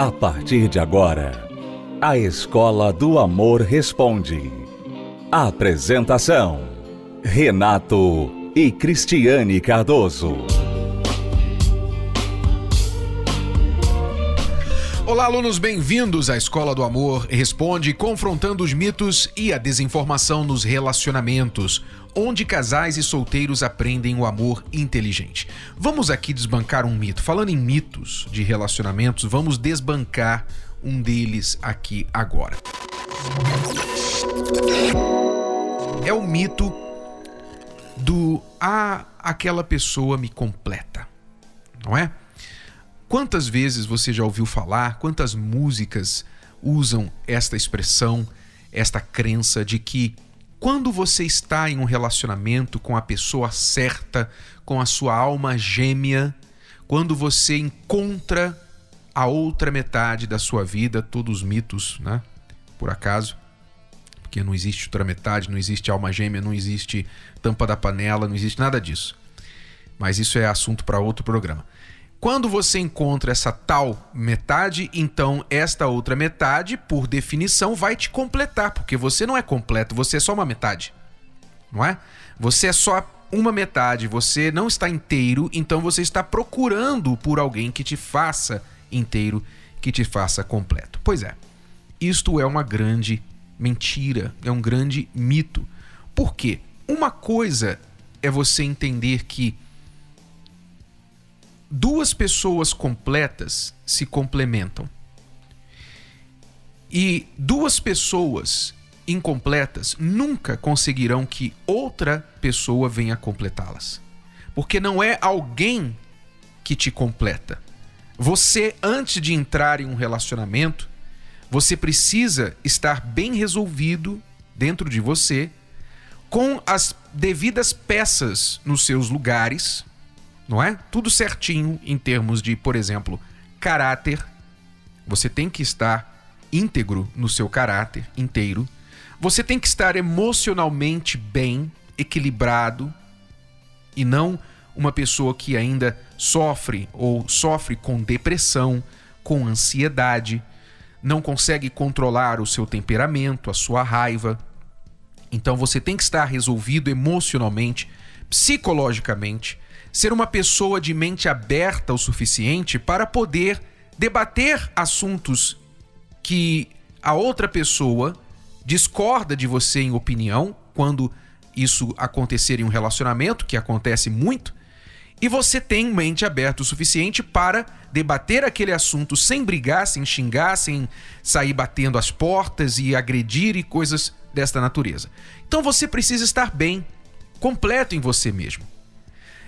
A partir de agora, a Escola do Amor Responde. Apresentação: Renato e Cristiane Cardoso. Olá, alunos, bem-vindos à Escola do Amor Responde, confrontando os mitos e a desinformação nos relacionamentos, onde casais e solteiros aprendem o amor inteligente. Vamos aqui desbancar um mito. Falando em mitos de relacionamentos, vamos desbancar um deles aqui agora. É o mito do ah, aquela pessoa me completa. Não é? Quantas vezes você já ouviu falar, quantas músicas usam esta expressão, esta crença de que quando você está em um relacionamento com a pessoa certa, com a sua alma gêmea, quando você encontra a outra metade da sua vida, todos os mitos, né? Por acaso, porque não existe outra metade, não existe alma gêmea, não existe tampa da panela, não existe nada disso. Mas isso é assunto para outro programa. Quando você encontra essa tal metade, então esta outra metade, por definição, vai te completar, porque você não é completo, você é só uma metade. Não é? Você é só uma metade, você não está inteiro, então você está procurando por alguém que te faça inteiro, que te faça completo. Pois é, isto é uma grande mentira, é um grande mito. Por quê? Uma coisa é você entender que duas pessoas completas se complementam. E duas pessoas incompletas nunca conseguirão que outra pessoa venha completá-las. Porque não é alguém que te completa. Você, antes de entrar em um relacionamento, você precisa estar bem resolvido dentro de você, com as devidas peças nos seus lugares, não é? Tudo certinho em termos de, por exemplo, caráter. Você tem que estar íntegro no seu caráter inteiro. Você tem que estar emocionalmente bem, equilibrado e não uma pessoa que ainda sofre ou sofre com depressão, com ansiedade, não consegue controlar o seu temperamento, a sua raiva. Então você tem que estar resolvido emocionalmente, psicologicamente ser uma pessoa de mente aberta o suficiente para poder debater assuntos que a outra pessoa discorda de você em opinião, quando isso acontecer em um relacionamento, que acontece muito, e você tem mente aberta o suficiente para debater aquele assunto sem brigar, sem xingar, sem sair batendo as portas e agredir e coisas desta natureza. Então você precisa estar bem, completo em você mesmo.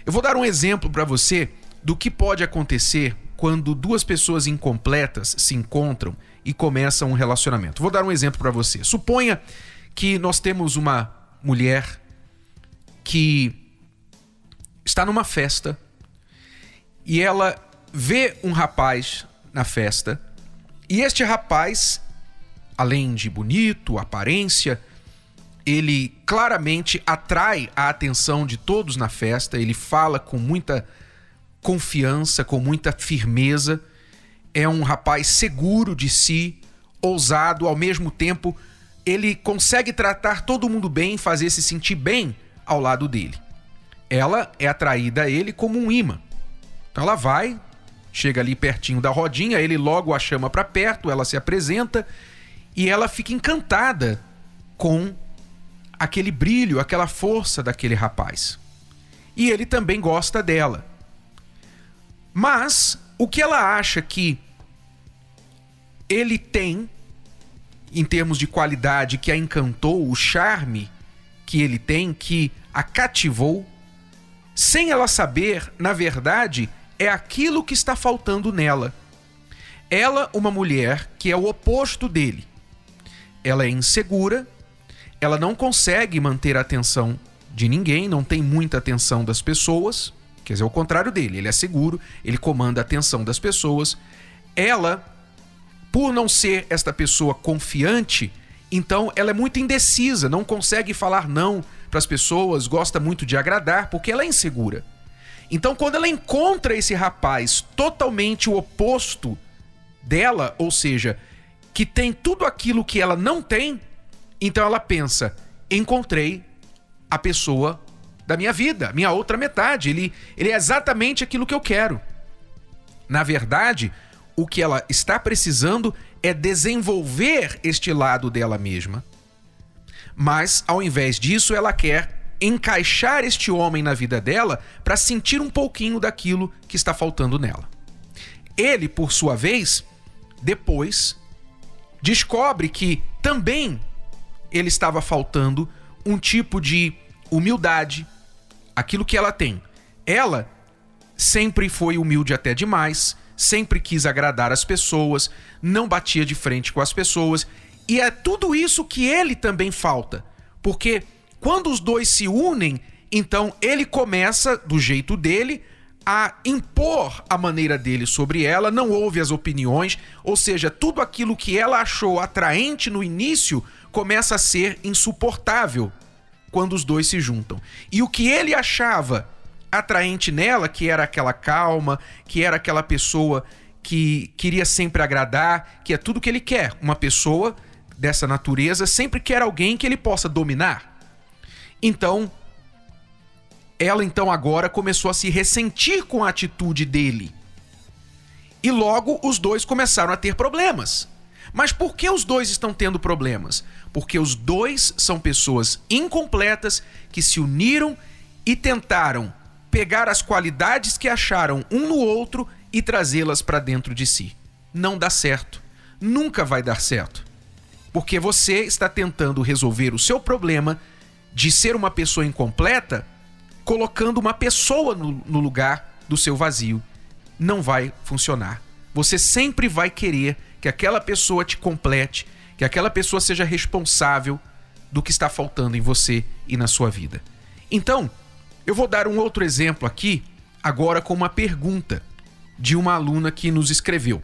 Eu vou dar um exemplo para você do que pode acontecer quando duas pessoas incompletas se encontram e começam um relacionamento. Vou dar um exemplo para você. Suponha que nós temos uma mulher que está numa festa e ela vê um rapaz na festa e este rapaz, além de bonito, aparência, ele claramente atrai a atenção de todos na festa, ele fala com muita confiança, com muita firmeza. É um rapaz seguro de si, ousado, ao mesmo tempo, ele consegue tratar todo mundo bem, fazer se sentir bem ao lado dele. Ela é atraída a ele como um imã. Então ela vai, chega ali pertinho da rodinha, ele logo a chama para perto, ela se apresenta e ela fica encantada com aquele brilho, aquela força daquele rapaz. E ele também gosta dela. Mas o que ela acha que ele tem em termos de qualidade que a encantou, o charme que ele tem, que a cativou, sem ela saber, na verdade, é aquilo que está faltando nela. Ela, uma mulher que é o oposto dele. Ela é insegura, ela não consegue manter a atenção de ninguém, não tem muita atenção das pessoas. Quer dizer, o contrário dele, ele é seguro, ele comanda a atenção das pessoas. Ela, por não ser esta pessoa confiante, então ela é muito indecisa, não consegue falar não para as pessoas, gosta muito de agradar, porque ela é insegura. Então, quando ela encontra esse rapaz totalmente o oposto dela, ou seja, que tem tudo aquilo que ela não tem, então ela pensa: encontrei a pessoa da minha vida, minha outra metade. Ele, ele é exatamente aquilo que eu quero. Na verdade, o que ela está precisando é desenvolver este lado dela mesma. Mas, ao invés disso, ela quer encaixar este homem na vida dela para sentir um pouquinho daquilo que está faltando nela. Ele, por sua vez, depois descobre que também ele estava faltando um tipo de humildade, aquilo que ela tem. Ela sempre foi humilde até demais, sempre quis agradar as pessoas, não batia de frente com as pessoas, e é tudo isso que ele também falta. Porque quando os dois se unem, então ele começa do jeito dele a impor a maneira dele sobre ela, não ouve as opiniões, ou seja, tudo aquilo que ela achou atraente no início começa a ser insuportável quando os dois se juntam. E o que ele achava atraente nela, que era aquela calma, que era aquela pessoa que queria sempre agradar, que é tudo que ele quer. Uma pessoa dessa natureza sempre quer alguém que ele possa dominar. Então, ela então agora começou a se ressentir com a atitude dele. E logo os dois começaram a ter problemas. Mas por que os dois estão tendo problemas? Porque os dois são pessoas incompletas que se uniram e tentaram pegar as qualidades que acharam um no outro e trazê-las para dentro de si. Não dá certo. Nunca vai dar certo. Porque você está tentando resolver o seu problema de ser uma pessoa incompleta colocando uma pessoa no, no lugar do seu vazio. Não vai funcionar. Você sempre vai querer que aquela pessoa te complete, que aquela pessoa seja responsável do que está faltando em você e na sua vida. Então, eu vou dar um outro exemplo aqui, agora com uma pergunta de uma aluna que nos escreveu.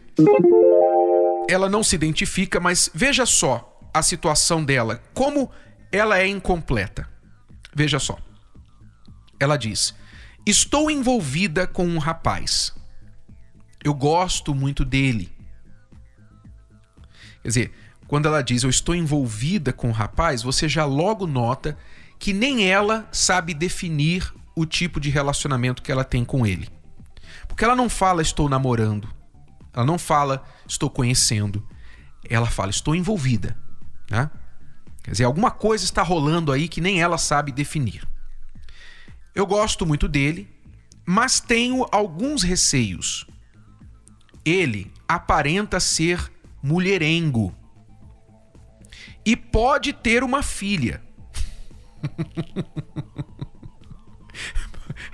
Ela não se identifica, mas veja só a situação dela, como ela é incompleta. Veja só. Ela diz: Estou envolvida com um rapaz. Eu gosto muito dele. Quer dizer, quando ela diz eu estou envolvida com o rapaz, você já logo nota que nem ela sabe definir o tipo de relacionamento que ela tem com ele. Porque ela não fala estou namorando, ela não fala estou conhecendo, ela fala estou envolvida. Né? Quer dizer, alguma coisa está rolando aí que nem ela sabe definir. Eu gosto muito dele, mas tenho alguns receios. Ele aparenta ser mulherengo. E pode ter uma filha.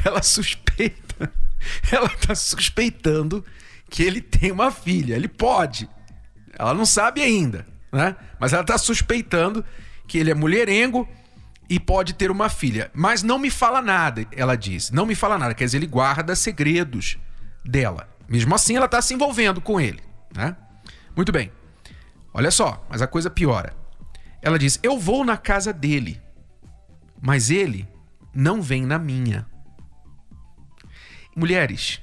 ela suspeita. Ela está suspeitando que ele tem uma filha. Ele pode. Ela não sabe ainda, né? Mas ela está suspeitando que ele é mulherengo e pode ter uma filha. Mas não me fala nada, ela diz. Não me fala nada. Quer dizer, ele guarda segredos dela. Mesmo assim, ela está se envolvendo com ele, né? Muito bem. Olha só, mas a coisa piora. Ela diz: Eu vou na casa dele, mas ele não vem na minha. Mulheres,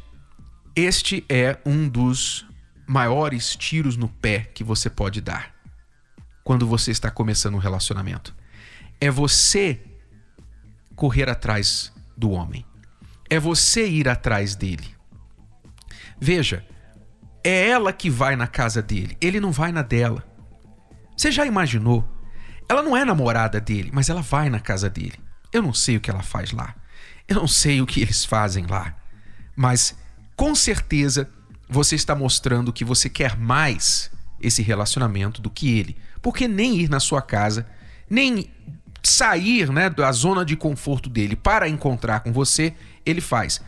este é um dos maiores tiros no pé que você pode dar quando você está começando um relacionamento. É você correr atrás do homem. É você ir atrás dele. Veja, é ela que vai na casa dele, ele não vai na dela. Você já imaginou? Ela não é namorada dele, mas ela vai na casa dele. Eu não sei o que ela faz lá. Eu não sei o que eles fazem lá. Mas com certeza você está mostrando que você quer mais esse relacionamento do que ele. Porque nem ir na sua casa, nem sair né, da zona de conforto dele para encontrar com você, ele faz.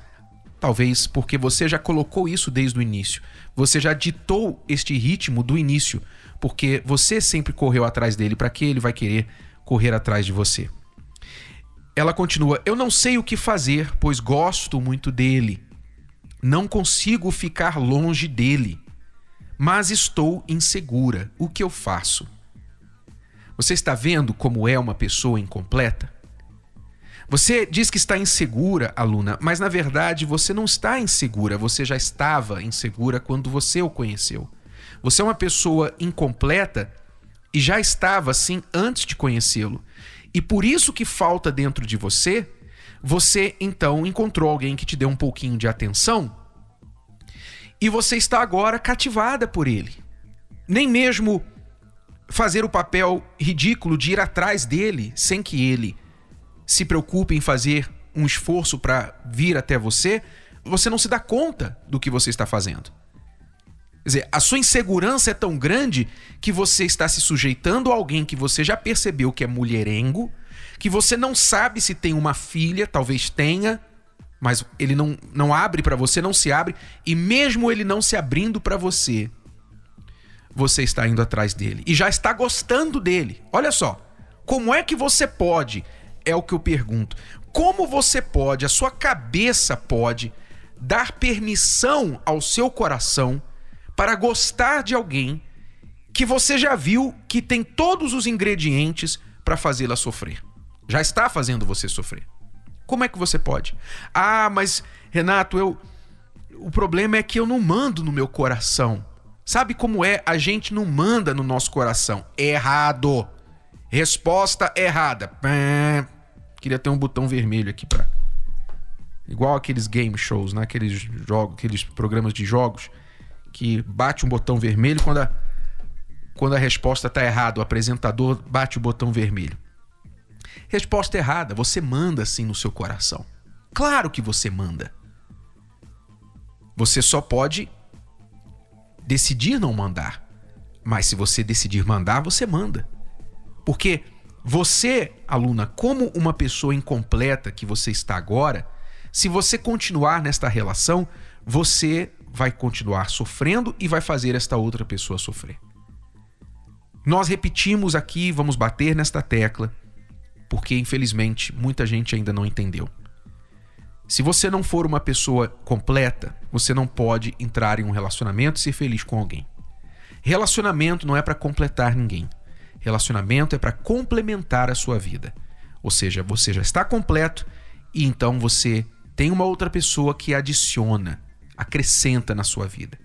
Talvez porque você já colocou isso desde o início. Você já ditou este ritmo do início, porque você sempre correu atrás dele, para que ele vai querer correr atrás de você? Ela continua: Eu não sei o que fazer, pois gosto muito dele. Não consigo ficar longe dele, mas estou insegura. O que eu faço? Você está vendo como é uma pessoa incompleta? Você diz que está insegura, aluna, mas na verdade você não está insegura, você já estava insegura quando você o conheceu. Você é uma pessoa incompleta e já estava assim antes de conhecê-lo. E por isso que falta dentro de você, você então encontrou alguém que te deu um pouquinho de atenção e você está agora cativada por ele. Nem mesmo fazer o papel ridículo de ir atrás dele sem que ele se preocupe em fazer um esforço para vir até você, você não se dá conta do que você está fazendo. Quer dizer, a sua insegurança é tão grande que você está se sujeitando a alguém que você já percebeu que é mulherengo, que você não sabe se tem uma filha, talvez tenha, mas ele não, não abre para você, não se abre, e mesmo ele não se abrindo para você, você está indo atrás dele e já está gostando dele. Olha só, como é que você pode? É o que eu pergunto. Como você pode, a sua cabeça pode dar permissão ao seu coração para gostar de alguém que você já viu que tem todos os ingredientes para fazê-la sofrer. Já está fazendo você sofrer. Como é que você pode? Ah, mas Renato, eu o problema é que eu não mando no meu coração. Sabe como é? A gente não manda no nosso coração. Errado. Resposta errada. Queria ter um botão vermelho aqui para igual aqueles game shows, né? Aqueles jogos, aqueles programas de jogos que bate um botão vermelho quando a, quando a resposta está errada. O apresentador bate o botão vermelho. Resposta errada. Você manda sim no seu coração. Claro que você manda. Você só pode decidir não mandar. Mas se você decidir mandar, você manda. Porque você, aluna, como uma pessoa incompleta que você está agora, se você continuar nesta relação, você vai continuar sofrendo e vai fazer esta outra pessoa sofrer. Nós repetimos aqui, vamos bater nesta tecla, porque infelizmente muita gente ainda não entendeu. Se você não for uma pessoa completa, você não pode entrar em um relacionamento e ser feliz com alguém. Relacionamento não é para completar ninguém. Relacionamento é para complementar a sua vida. Ou seja, você já está completo e então você tem uma outra pessoa que adiciona, acrescenta na sua vida.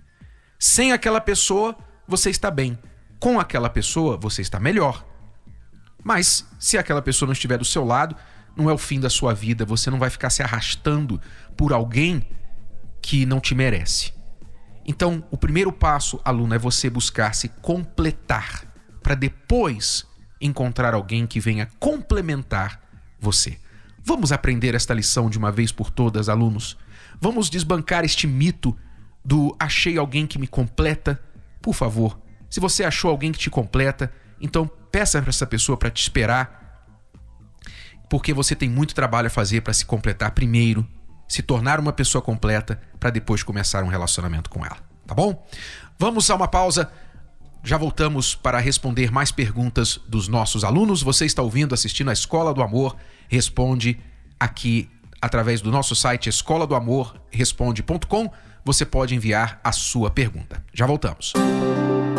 Sem aquela pessoa, você está bem. Com aquela pessoa, você está melhor. Mas se aquela pessoa não estiver do seu lado, não é o fim da sua vida, você não vai ficar se arrastando por alguém que não te merece. Então, o primeiro passo, aluno, é você buscar se completar para depois encontrar alguém que venha complementar você. Vamos aprender esta lição de uma vez por todas, alunos? Vamos desbancar este mito do achei alguém que me completa? Por favor, se você achou alguém que te completa, então peça para essa pessoa para te esperar, porque você tem muito trabalho a fazer para se completar primeiro, se tornar uma pessoa completa, para depois começar um relacionamento com ela, tá bom? Vamos a uma pausa. Já voltamos para responder mais perguntas dos nossos alunos. Você está ouvindo, assistindo a Escola do Amor Responde aqui através do nosso site escola do amor responde.com. Você pode enviar a sua pergunta. Já voltamos.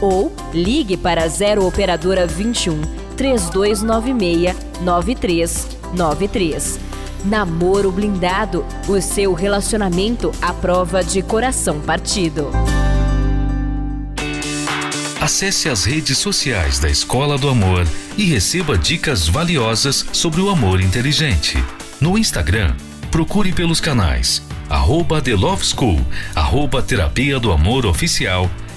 ou ligue para 0 operadora 21 3296 9393. Namoro blindado, o seu relacionamento à prova de coração partido. Acesse as redes sociais da Escola do Amor e receba dicas valiosas sobre o amor inteligente. No Instagram, procure pelos canais arroba The Love School, arroba Terapia do Amor Oficial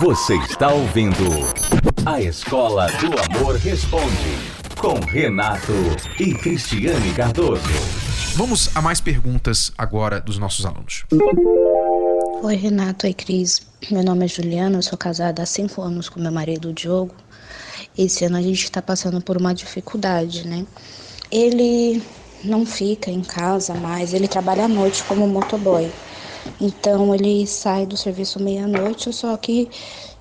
Você está ouvindo A Escola do Amor Responde, com Renato e Cristiane Cardoso. Vamos a mais perguntas agora dos nossos alunos. Oi, Renato. Oi, Cris. Meu nome é Juliana, eu sou casada há cinco anos com meu marido Diogo. Esse ano a gente está passando por uma dificuldade, né? Ele não fica em casa mais, ele trabalha à noite como motoboy. Então ele sai do serviço meia-noite, só que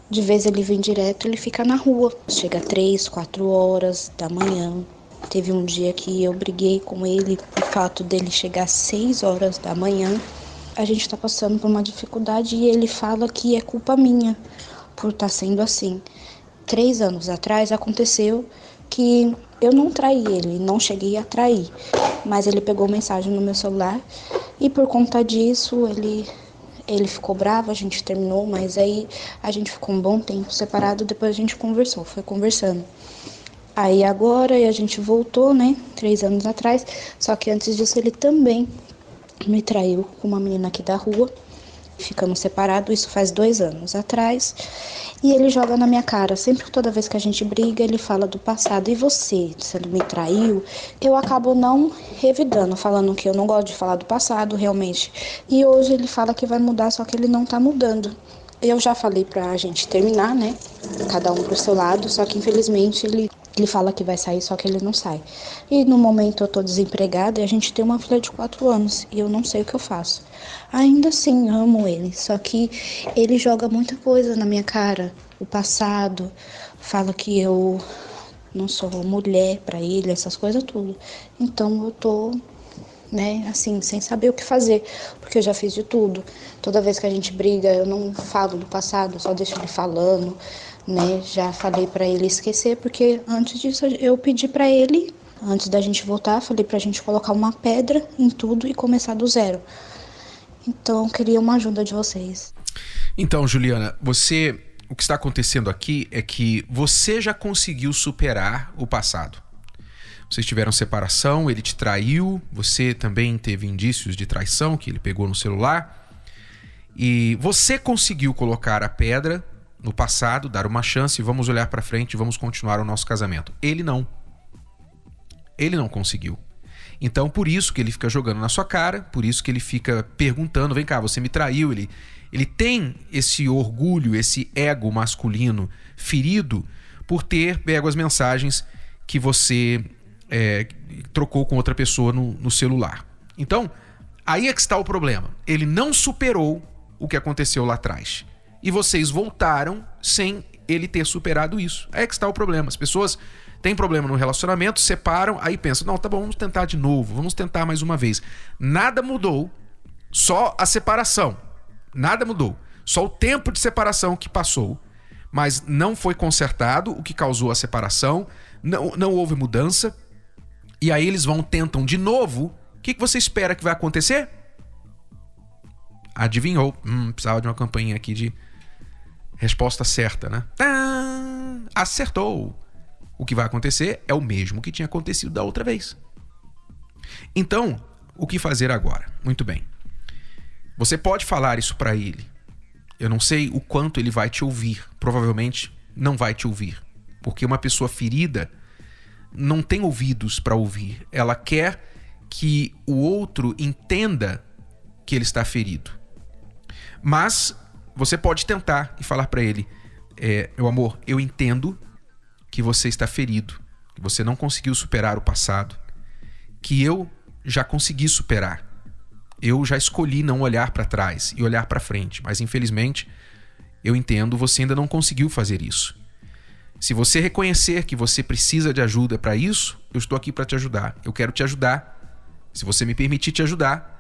de vez ele vem direto, ele fica na rua. Chega três, quatro horas da manhã. Teve um dia que eu briguei com ele o fato dele chegar às seis horas da manhã. A gente está passando por uma dificuldade e ele fala que é culpa minha por estar tá sendo assim. Três anos atrás aconteceu que eu não traí ele, não cheguei a trair, mas ele pegou mensagem no meu celular e por conta disso, ele ele ficou bravo, a gente terminou, mas aí a gente ficou um bom tempo separado, depois a gente conversou, foi conversando. Aí agora a gente voltou, né, três anos atrás, só que antes disso ele também me traiu com uma menina aqui da rua ficamos separados, isso faz dois anos atrás. E ele joga na minha cara, sempre toda vez que a gente briga, ele fala do passado. E você, você me traiu? Eu acabo não revidando, falando que eu não gosto de falar do passado, realmente. E hoje ele fala que vai mudar, só que ele não tá mudando. Eu já falei pra gente terminar, né? Cada um pro seu lado, só que infelizmente ele ele fala que vai sair, só que ele não sai. E no momento eu tô desempregada e a gente tem uma filha de quatro anos e eu não sei o que eu faço. Ainda assim, amo ele, só que ele joga muita coisa na minha cara. O passado, fala que eu não sou mulher para ele, essas coisas tudo. Então eu tô né, assim, sem saber o que fazer, porque eu já fiz de tudo. Toda vez que a gente briga, eu não falo do passado, só deixo ele falando né? Já falei para ele esquecer, porque antes disso eu pedi para ele, antes da gente voltar, falei pra gente colocar uma pedra em tudo e começar do zero. Então, queria uma ajuda de vocês. Então, Juliana, você o que está acontecendo aqui é que você já conseguiu superar o passado. Vocês tiveram separação, ele te traiu, você também teve indícios de traição que ele pegou no celular. E você conseguiu colocar a pedra no passado, dar uma chance, vamos olhar para frente, vamos continuar o nosso casamento. Ele não. Ele não conseguiu. Então, por isso que ele fica jogando na sua cara, por isso que ele fica perguntando: vem cá, você me traiu. Ele, ele tem esse orgulho, esse ego masculino ferido por ter pego as mensagens que você é, trocou com outra pessoa no, no celular. Então, aí é que está o problema. Ele não superou o que aconteceu lá atrás e vocês voltaram sem ele ter superado isso. É que está o problema. As pessoas têm problema no relacionamento, separam, aí pensam: não, tá bom, vamos tentar de novo, vamos tentar mais uma vez. Nada mudou, só a separação. Nada mudou. Só o tempo de separação que passou, mas não foi consertado o que causou a separação, não, não houve mudança. E aí eles vão, tentam de novo. O que, que você espera que vai acontecer? Adivinhou. Hum, precisava de uma campanha aqui de Resposta certa, né? Ah, acertou. O que vai acontecer é o mesmo que tinha acontecido da outra vez. Então, o que fazer agora? Muito bem. Você pode falar isso para ele. Eu não sei o quanto ele vai te ouvir. Provavelmente não vai te ouvir, porque uma pessoa ferida não tem ouvidos para ouvir. Ela quer que o outro entenda que ele está ferido. Mas você pode tentar e falar para ele: é, meu amor, eu entendo que você está ferido, que você não conseguiu superar o passado, que eu já consegui superar. Eu já escolhi não olhar para trás e olhar para frente, mas infelizmente eu entendo, você ainda não conseguiu fazer isso. Se você reconhecer que você precisa de ajuda para isso, eu estou aqui para te ajudar. Eu quero te ajudar. Se você me permitir te ajudar,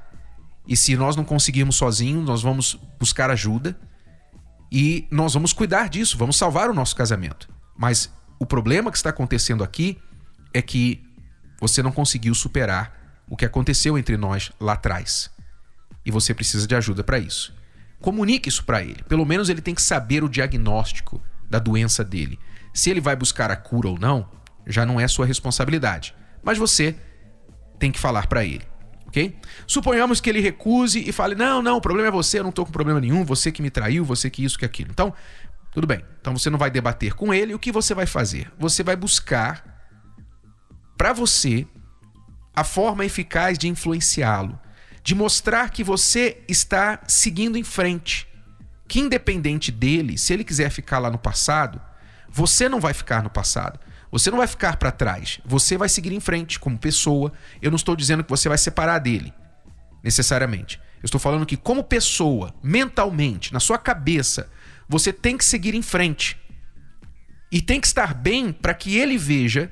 e se nós não conseguirmos sozinhos, nós vamos buscar ajuda e nós vamos cuidar disso, vamos salvar o nosso casamento. Mas O problema que está acontecendo aqui é que você não conseguiu superar o que aconteceu entre nós lá atrás. E você precisa de ajuda para isso. Comunique isso para ele. Pelo menos ele tem que saber o diagnóstico da doença dele. Se ele vai buscar a cura ou não, já não é sua responsabilidade. Mas você tem que falar para ele, ok? Suponhamos que ele recuse e fale: não, não, o problema é você, eu não tô com problema nenhum, você que me traiu, você que isso, que aquilo. Então, tudo bem. Então você não vai debater com ele. O que você vai fazer? Você vai buscar para você a forma eficaz de influenciá-lo, de mostrar que você está seguindo em frente. Que independente dele, se ele quiser ficar lá no passado, você não vai ficar no passado. Você não vai ficar para trás. Você vai seguir em frente como pessoa. Eu não estou dizendo que você vai separar dele, necessariamente. Eu estou falando que, como pessoa, mentalmente, na sua cabeça, você tem que seguir em frente. E tem que estar bem para que ele veja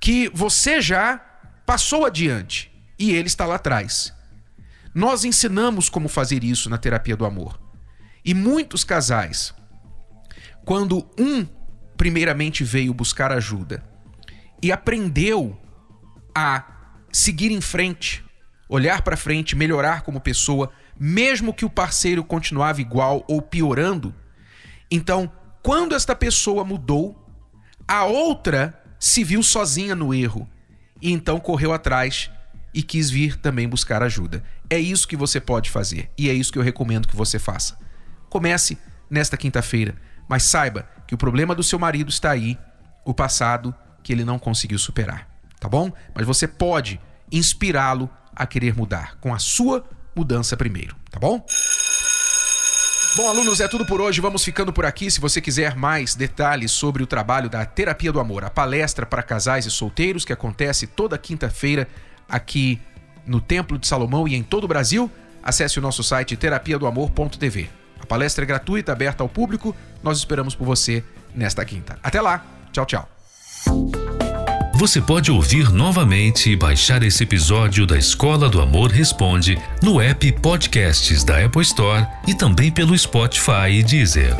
que você já passou adiante e ele está lá atrás. Nós ensinamos como fazer isso na terapia do amor. E muitos casais, quando um primeiramente veio buscar ajuda e aprendeu a seguir em frente, olhar para frente, melhorar como pessoa, mesmo que o parceiro continuava igual ou piorando. Então, quando esta pessoa mudou, a outra se viu sozinha no erro e então correu atrás e quis vir também buscar ajuda. É isso que você pode fazer e é isso que eu recomendo que você faça. Comece nesta quinta-feira, mas saiba que o problema do seu marido está aí, o passado que ele não conseguiu superar, tá bom? Mas você pode inspirá-lo a querer mudar com a sua mudança primeiro, tá bom? Bom, alunos, é tudo por hoje. Vamos ficando por aqui. Se você quiser mais detalhes sobre o trabalho da Terapia do Amor, a palestra para casais e solteiros que acontece toda quinta-feira aqui no Templo de Salomão e em todo o Brasil, acesse o nosso site terapiadoamor.tv. A palestra é gratuita, aberta ao público. Nós esperamos por você nesta quinta. Até lá. Tchau, tchau. Você pode ouvir novamente e baixar esse episódio da Escola do Amor Responde no app Podcasts da Apple Store e também pelo Spotify e Deezer.